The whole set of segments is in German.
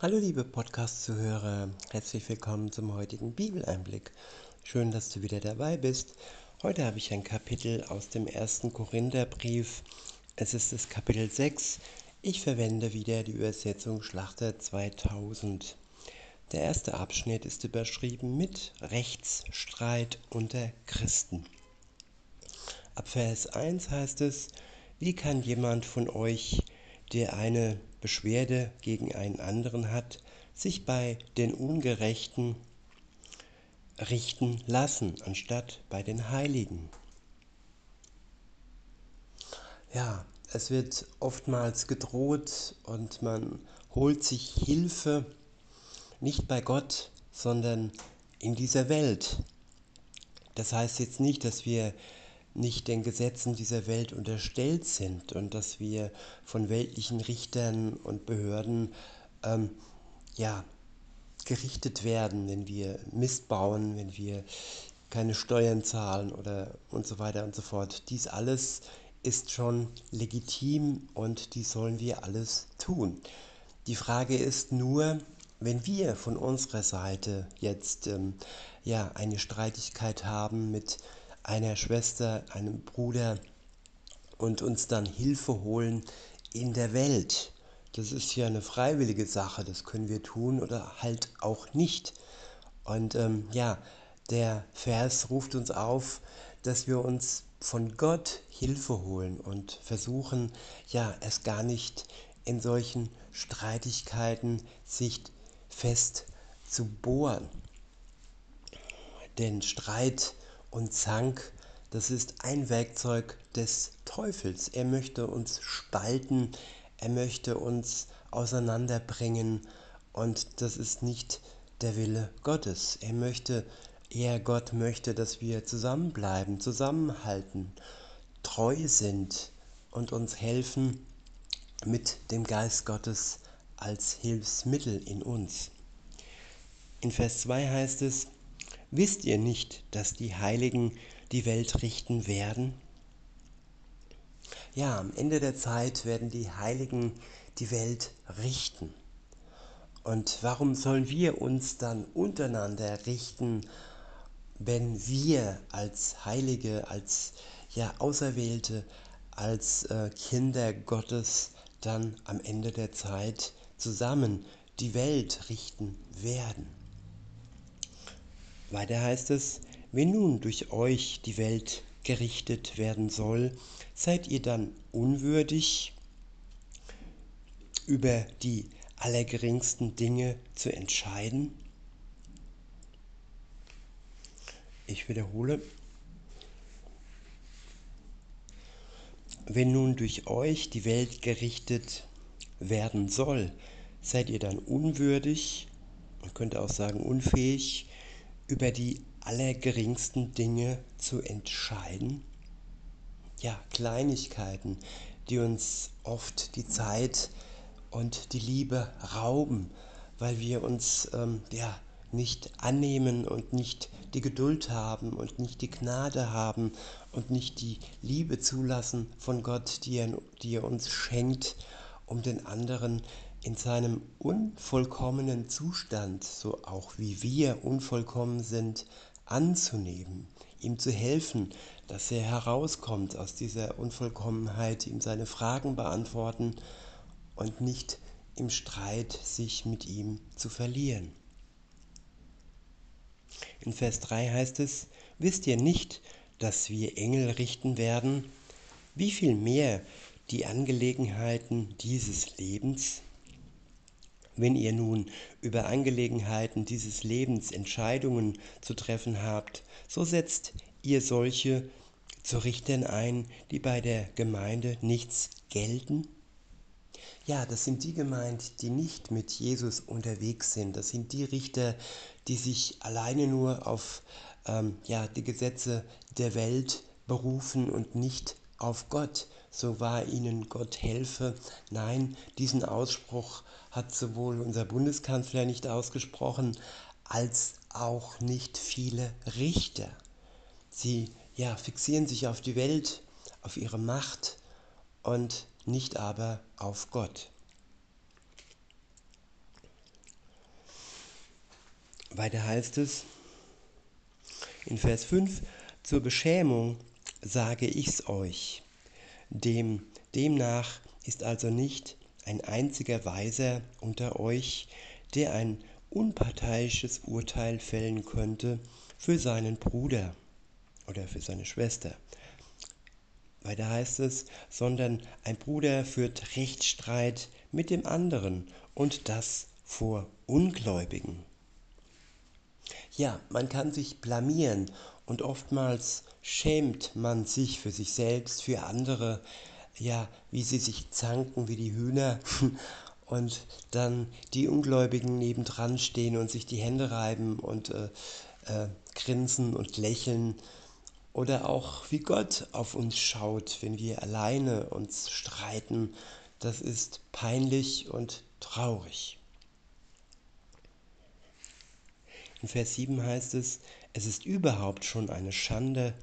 Hallo liebe Podcast-Zuhörer, herzlich willkommen zum heutigen Bibeleinblick. Schön, dass du wieder dabei bist. Heute habe ich ein Kapitel aus dem ersten Korintherbrief. Es ist das Kapitel 6. Ich verwende wieder die Übersetzung Schlachter 2000. Der erste Abschnitt ist überschrieben mit Rechtsstreit unter Christen. Ab Vers 1 heißt es, wie kann jemand von euch, der eine Beschwerde gegen einen anderen hat, sich bei den Ungerechten richten lassen, anstatt bei den Heiligen. Ja, es wird oftmals gedroht und man holt sich Hilfe nicht bei Gott, sondern in dieser Welt. Das heißt jetzt nicht, dass wir nicht den Gesetzen dieser Welt unterstellt sind und dass wir von weltlichen Richtern und Behörden ähm, ja, gerichtet werden, wenn wir Mist bauen, wenn wir keine Steuern zahlen oder und so weiter und so fort. Dies alles ist schon legitim und dies sollen wir alles tun. Die Frage ist nur, wenn wir von unserer Seite jetzt ähm, ja eine Streitigkeit haben mit einer Schwester, einem Bruder und uns dann Hilfe holen in der Welt. Das ist ja eine freiwillige Sache, das können wir tun oder halt auch nicht. Und ähm, ja, der Vers ruft uns auf, dass wir uns von Gott Hilfe holen und versuchen, ja, es gar nicht in solchen Streitigkeiten sich fest zu bohren. Denn Streit und Zank, das ist ein Werkzeug des Teufels. Er möchte uns spalten, er möchte uns auseinanderbringen und das ist nicht der Wille Gottes. Er möchte, er Gott möchte, dass wir zusammenbleiben, zusammenhalten, treu sind und uns helfen mit dem Geist Gottes als Hilfsmittel in uns. In Vers 2 heißt es, Wisst ihr nicht, dass die Heiligen die Welt richten werden? Ja, am Ende der Zeit werden die Heiligen die Welt richten. Und warum sollen wir uns dann untereinander richten, wenn wir als Heilige, als ja, Auserwählte, als äh, Kinder Gottes dann am Ende der Zeit zusammen die Welt richten werden? Weiter heißt es, wenn nun durch euch die Welt gerichtet werden soll, seid ihr dann unwürdig, über die allergeringsten Dinge zu entscheiden? Ich wiederhole, wenn nun durch euch die Welt gerichtet werden soll, seid ihr dann unwürdig, man könnte auch sagen unfähig, über die allergeringsten Dinge zu entscheiden? Ja, Kleinigkeiten, die uns oft die Zeit und die Liebe rauben, weil wir uns ähm, ja, nicht annehmen und nicht die Geduld haben und nicht die Gnade haben und nicht die Liebe zulassen von Gott, die er, die er uns schenkt, um den anderen in seinem unvollkommenen Zustand, so auch wie wir unvollkommen sind, anzunehmen, ihm zu helfen, dass er herauskommt aus dieser Unvollkommenheit, ihm seine Fragen beantworten und nicht im Streit sich mit ihm zu verlieren. In Vers 3 heißt es, wisst ihr nicht, dass wir Engel richten werden? Wie viel mehr die Angelegenheiten dieses Lebens? Wenn ihr nun über Angelegenheiten dieses Lebens Entscheidungen zu treffen habt, so setzt ihr solche zu Richtern ein, die bei der Gemeinde nichts gelten? Ja, das sind die gemeint, die nicht mit Jesus unterwegs sind. Das sind die Richter, die sich alleine nur auf ähm, ja, die Gesetze der Welt berufen und nicht auf Gott. So war ihnen Gott helfe. Nein, diesen Ausspruch hat sowohl unser Bundeskanzler nicht ausgesprochen, als auch nicht viele Richter. Sie ja, fixieren sich auf die Welt, auf ihre Macht und nicht aber auf Gott. Weiter heißt es in Vers 5, zur Beschämung sage ich's euch. Dem, demnach ist also nicht ein einziger Weiser unter euch, der ein unparteiisches Urteil fällen könnte für seinen Bruder oder für seine Schwester. Weiter heißt es, sondern ein Bruder führt Rechtsstreit mit dem anderen und das vor Ungläubigen. Ja, man kann sich blamieren und oftmals schämt man sich für sich selbst, für andere, ja, wie sie sich zanken wie die Hühner und dann die Ungläubigen nebendran stehen und sich die Hände reiben und äh, äh, grinsen und lächeln. Oder auch wie Gott auf uns schaut, wenn wir alleine uns streiten. Das ist peinlich und traurig. In Vers 7 heißt es, es ist überhaupt schon eine Schande,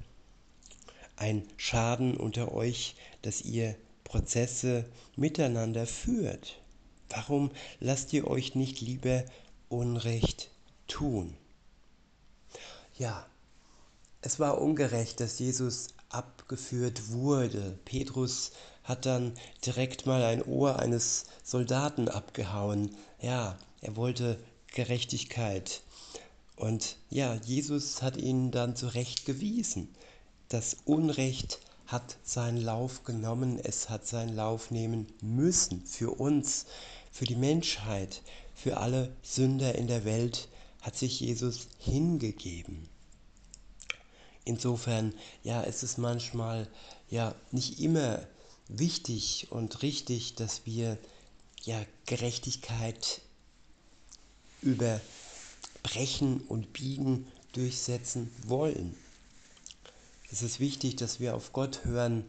ein Schaden unter euch, dass ihr Prozesse miteinander führt. Warum lasst ihr euch nicht lieber Unrecht tun? Ja, es war ungerecht, dass Jesus abgeführt wurde. Petrus hat dann direkt mal ein Ohr eines Soldaten abgehauen. Ja, er wollte Gerechtigkeit. Und ja, Jesus hat ihn dann zurechtgewiesen. Das Unrecht hat seinen Lauf genommen, es hat seinen Lauf nehmen müssen für uns, für die Menschheit, für alle Sünder in der Welt hat sich Jesus hingegeben. Insofern, ja, ist es manchmal ja nicht immer wichtig und richtig, dass wir ja Gerechtigkeit überbrechen und biegen, durchsetzen wollen. Es ist wichtig, dass wir auf Gott hören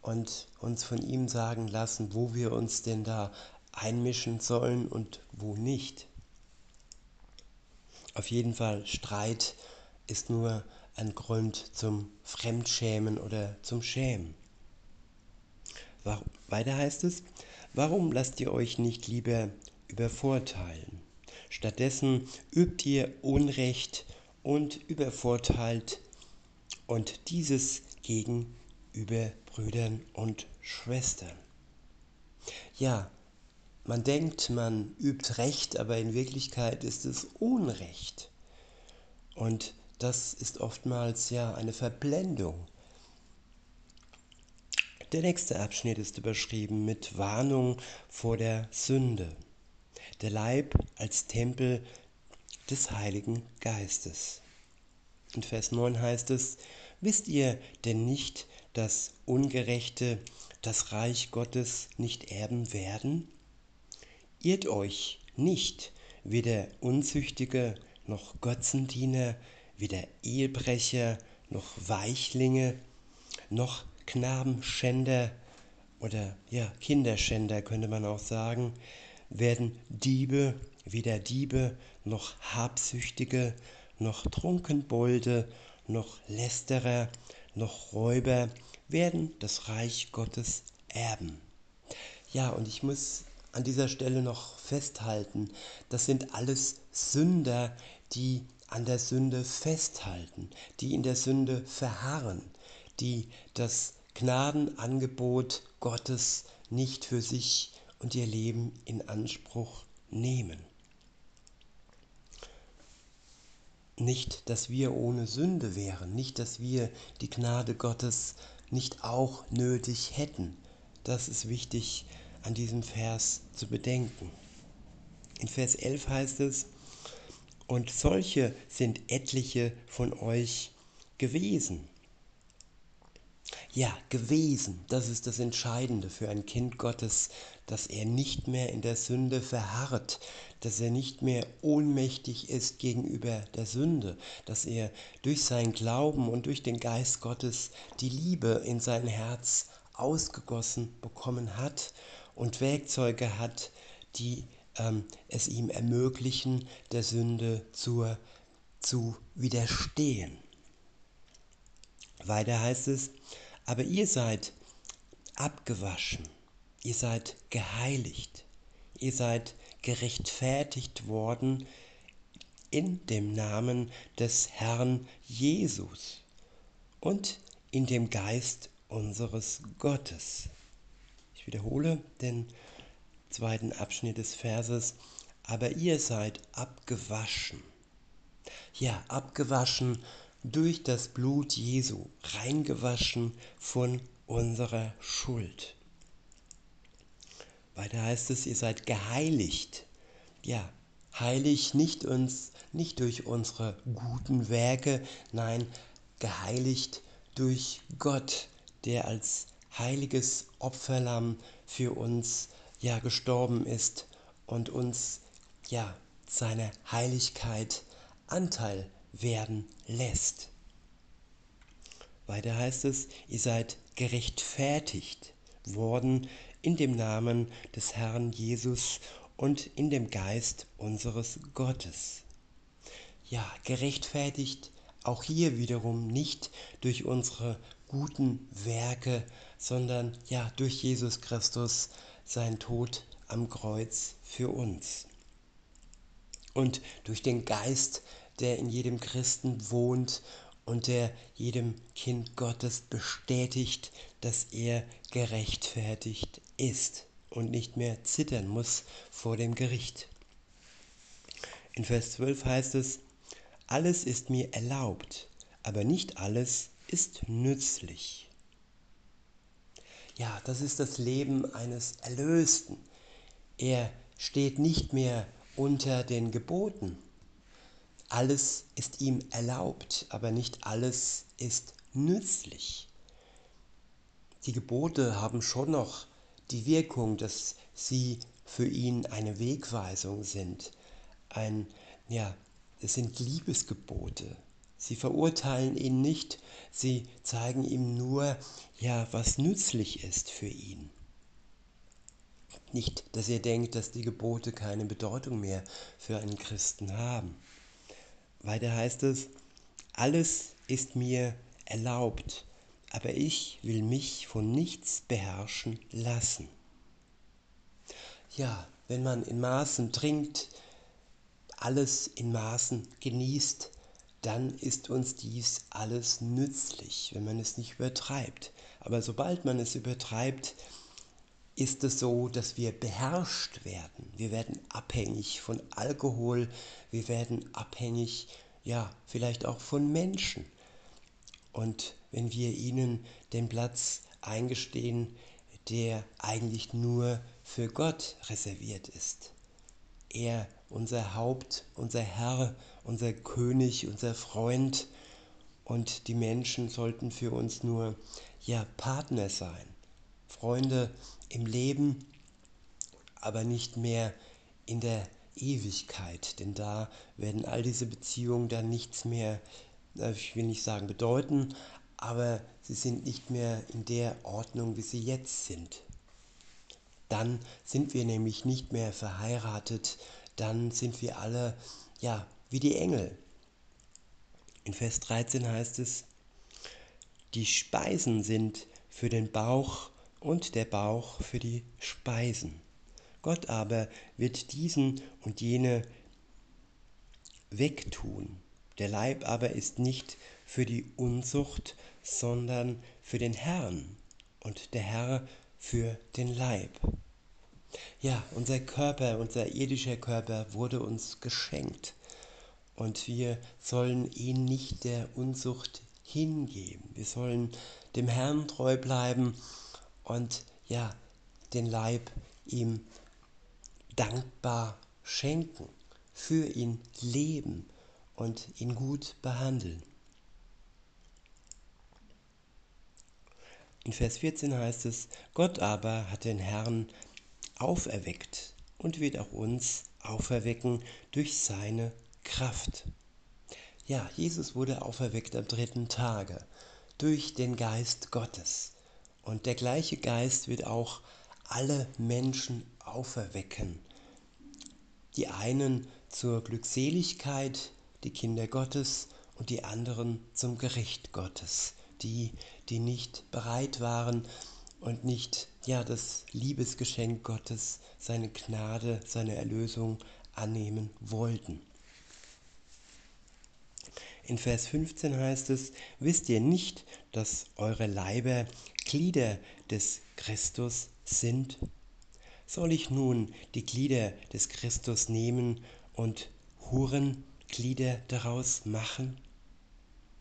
und uns von ihm sagen lassen, wo wir uns denn da einmischen sollen und wo nicht. Auf jeden Fall Streit ist nur ein Grund zum Fremdschämen oder zum Schämen. Weiter heißt es, warum lasst ihr euch nicht lieber übervorteilen? Stattdessen übt ihr Unrecht und übervorteilt und dieses gegenüber Brüdern und Schwestern. Ja, man denkt, man übt Recht, aber in Wirklichkeit ist es Unrecht. Und das ist oftmals ja eine Verblendung. Der nächste Abschnitt ist überschrieben mit Warnung vor der Sünde. Der Leib als Tempel des Heiligen Geistes. In Vers 9 heißt es, wisst ihr denn nicht, dass Ungerechte das Reich Gottes nicht erben werden? Irrt euch nicht, weder Unzüchtige noch Götzendiener, weder Ehebrecher noch Weichlinge noch Knabenschänder oder ja, Kinderschänder könnte man auch sagen, werden Diebe, weder Diebe noch Habsüchtige, noch Trunkenbolde, noch Lästerer, noch Räuber werden das Reich Gottes erben. Ja, und ich muss an dieser Stelle noch festhalten, das sind alles Sünder, die an der Sünde festhalten, die in der Sünde verharren, die das Gnadenangebot Gottes nicht für sich und ihr Leben in Anspruch nehmen. Nicht, dass wir ohne Sünde wären, nicht, dass wir die Gnade Gottes nicht auch nötig hätten. Das ist wichtig an diesem Vers zu bedenken. In Vers 11 heißt es, und solche sind etliche von euch gewesen. Ja, gewesen, das ist das Entscheidende für ein Kind Gottes, dass er nicht mehr in der Sünde verharrt, dass er nicht mehr ohnmächtig ist gegenüber der Sünde, dass er durch sein Glauben und durch den Geist Gottes die Liebe in sein Herz ausgegossen bekommen hat und Werkzeuge hat, die ähm, es ihm ermöglichen, der Sünde zur, zu widerstehen. Weiter heißt es, aber ihr seid abgewaschen, ihr seid geheiligt, ihr seid gerechtfertigt worden in dem Namen des Herrn Jesus und in dem Geist unseres Gottes. Ich wiederhole den zweiten Abschnitt des Verses, aber ihr seid abgewaschen. Ja, abgewaschen durch das Blut Jesu, reingewaschen von unserer Schuld. Weiter heißt es, ihr seid geheiligt. Ja, heilig nicht uns, nicht durch unsere guten Werke, nein, geheiligt durch Gott, der als heiliges Opferlamm für uns ja gestorben ist und uns ja seine Heiligkeit Anteil werden lässt. Weiter heißt es, ihr seid gerechtfertigt worden in dem Namen des Herrn Jesus und in dem Geist unseres Gottes. Ja, gerechtfertigt auch hier wiederum nicht durch unsere guten Werke, sondern ja durch Jesus Christus, sein Tod am Kreuz für uns. Und durch den Geist, der in jedem Christen wohnt und der jedem Kind Gottes bestätigt, dass er gerechtfertigt ist und nicht mehr zittern muss vor dem Gericht. In Vers 12 heißt es, alles ist mir erlaubt, aber nicht alles ist nützlich. Ja, das ist das Leben eines Erlösten. Er steht nicht mehr unter den Geboten. Alles ist ihm erlaubt, aber nicht alles ist nützlich. Die Gebote haben schon noch die Wirkung, dass sie für ihn eine Wegweisung sind. Ein, ja, es sind Liebesgebote. Sie verurteilen ihn nicht, sie zeigen ihm nur, ja, was nützlich ist für ihn. Nicht, dass er denkt, dass die Gebote keine Bedeutung mehr für einen Christen haben. Weiter heißt es, alles ist mir erlaubt, aber ich will mich von nichts beherrschen lassen. Ja, wenn man in Maßen trinkt, alles in Maßen genießt, dann ist uns dies alles nützlich, wenn man es nicht übertreibt. Aber sobald man es übertreibt, ist es so, dass wir beherrscht werden. Wir werden abhängig von Alkohol, wir werden abhängig, ja, vielleicht auch von Menschen. Und wenn wir ihnen den Platz eingestehen, der eigentlich nur für Gott reserviert ist. Er, unser Haupt, unser Herr, unser König, unser Freund und die Menschen sollten für uns nur ja Partner sein, Freunde im Leben, aber nicht mehr in der Ewigkeit, denn da werden all diese Beziehungen dann nichts mehr, äh, ich will nicht sagen bedeuten, aber sie sind nicht mehr in der Ordnung, wie sie jetzt sind. Dann sind wir nämlich nicht mehr verheiratet, dann sind wir alle ja wie die Engel. In Vers 13 heißt es, die Speisen sind für den Bauch und der Bauch für die Speisen. Gott aber wird diesen und jene wegtun. Der Leib aber ist nicht für die Unzucht, sondern für den Herrn und der Herr für den Leib. Ja, unser Körper, unser irdischer Körper wurde uns geschenkt und wir sollen ihn nicht der Unzucht hingeben. Wir sollen dem Herrn treu bleiben und ja, den Leib ihm dankbar schenken, für ihn leben und ihn gut behandeln. In Vers 14 heißt es, Gott aber hat den Herrn auferweckt und wird auch uns auferwecken durch seine Kraft. Ja, Jesus wurde auferweckt am dritten Tage durch den Geist Gottes. Und der gleiche Geist wird auch alle Menschen auferwecken. Die einen zur Glückseligkeit, die Kinder Gottes, und die anderen zum Gericht Gottes, die, die nicht bereit waren und nicht ja das Liebesgeschenk Gottes, seine Gnade, seine Erlösung annehmen wollten. In Vers 15 heißt es, wisst ihr nicht, dass eure Leiber Glieder des Christus sind? Soll ich nun die Glieder des Christus nehmen und Hurenglieder daraus machen?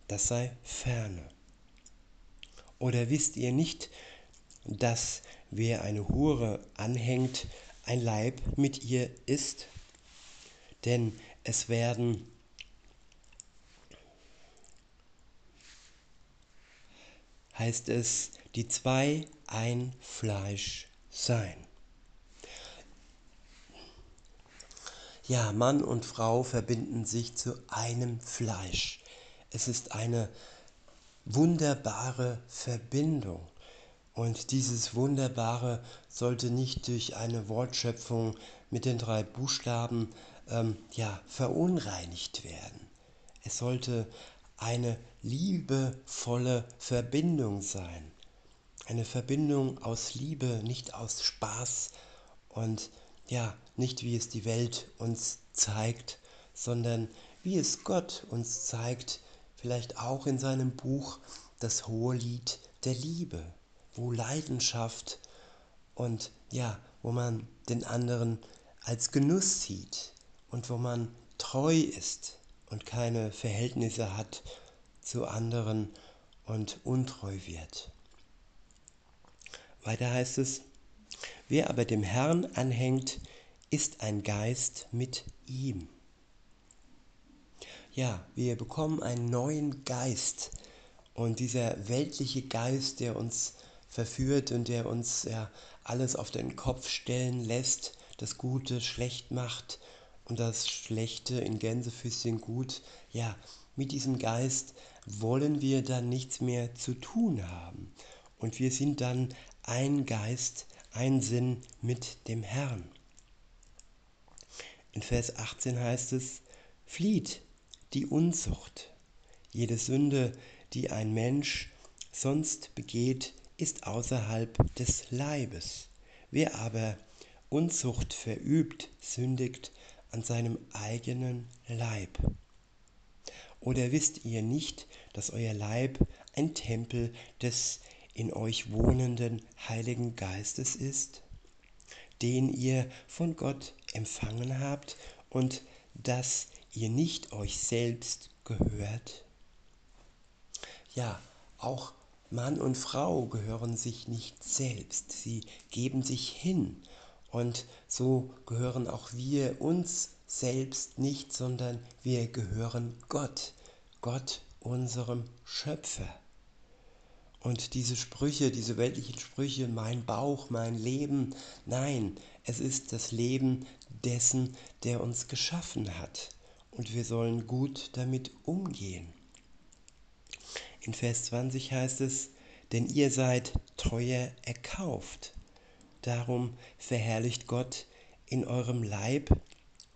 Das sei ferne. Oder wisst ihr nicht, dass wer eine Hure anhängt, ein Leib mit ihr ist? Denn es werden heißt es, die zwei ein Fleisch sein. Ja, Mann und Frau verbinden sich zu einem Fleisch. Es ist eine wunderbare Verbindung. Und dieses Wunderbare sollte nicht durch eine Wortschöpfung mit den drei Buchstaben ähm, ja, verunreinigt werden. Es sollte eine liebevolle Verbindung sein. Eine Verbindung aus Liebe, nicht aus Spaß und ja, nicht wie es die Welt uns zeigt, sondern wie es Gott uns zeigt, vielleicht auch in seinem Buch das hohe Lied der Liebe, wo Leidenschaft und ja, wo man den anderen als Genuss sieht und wo man treu ist und keine Verhältnisse hat zu anderen und untreu wird. Weiter heißt es, wer aber dem Herrn anhängt, ist ein Geist mit ihm. Ja, wir bekommen einen neuen Geist und dieser weltliche Geist, der uns verführt und der uns ja alles auf den Kopf stellen lässt, das Gute schlecht macht das Schlechte in Gänsefüßchen gut, ja, mit diesem Geist wollen wir dann nichts mehr zu tun haben. Und wir sind dann ein Geist, ein Sinn mit dem Herrn. In Vers 18 heißt es, flieht die Unzucht. Jede Sünde, die ein Mensch sonst begeht, ist außerhalb des Leibes. Wer aber Unzucht verübt, sündigt an seinem eigenen Leib. Oder wisst ihr nicht, dass euer Leib ein Tempel des in euch wohnenden Heiligen Geistes ist, den ihr von Gott empfangen habt und dass ihr nicht euch selbst gehört? Ja, auch Mann und Frau gehören sich nicht selbst, sie geben sich hin und so gehören auch wir uns selbst nicht, sondern wir gehören Gott, Gott unserem Schöpfer. Und diese Sprüche, diese weltlichen Sprüche, mein Bauch, mein Leben, nein, es ist das Leben dessen, der uns geschaffen hat. Und wir sollen gut damit umgehen. In Vers 20 heißt es, denn ihr seid teuer erkauft. Darum verherrlicht Gott in eurem Leib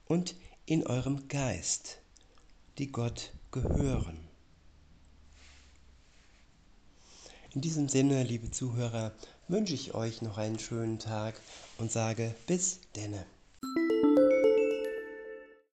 und in eurem Geist, die Gott gehören. In diesem Sinne, liebe Zuhörer, wünsche ich euch noch einen schönen Tag und sage bis denne.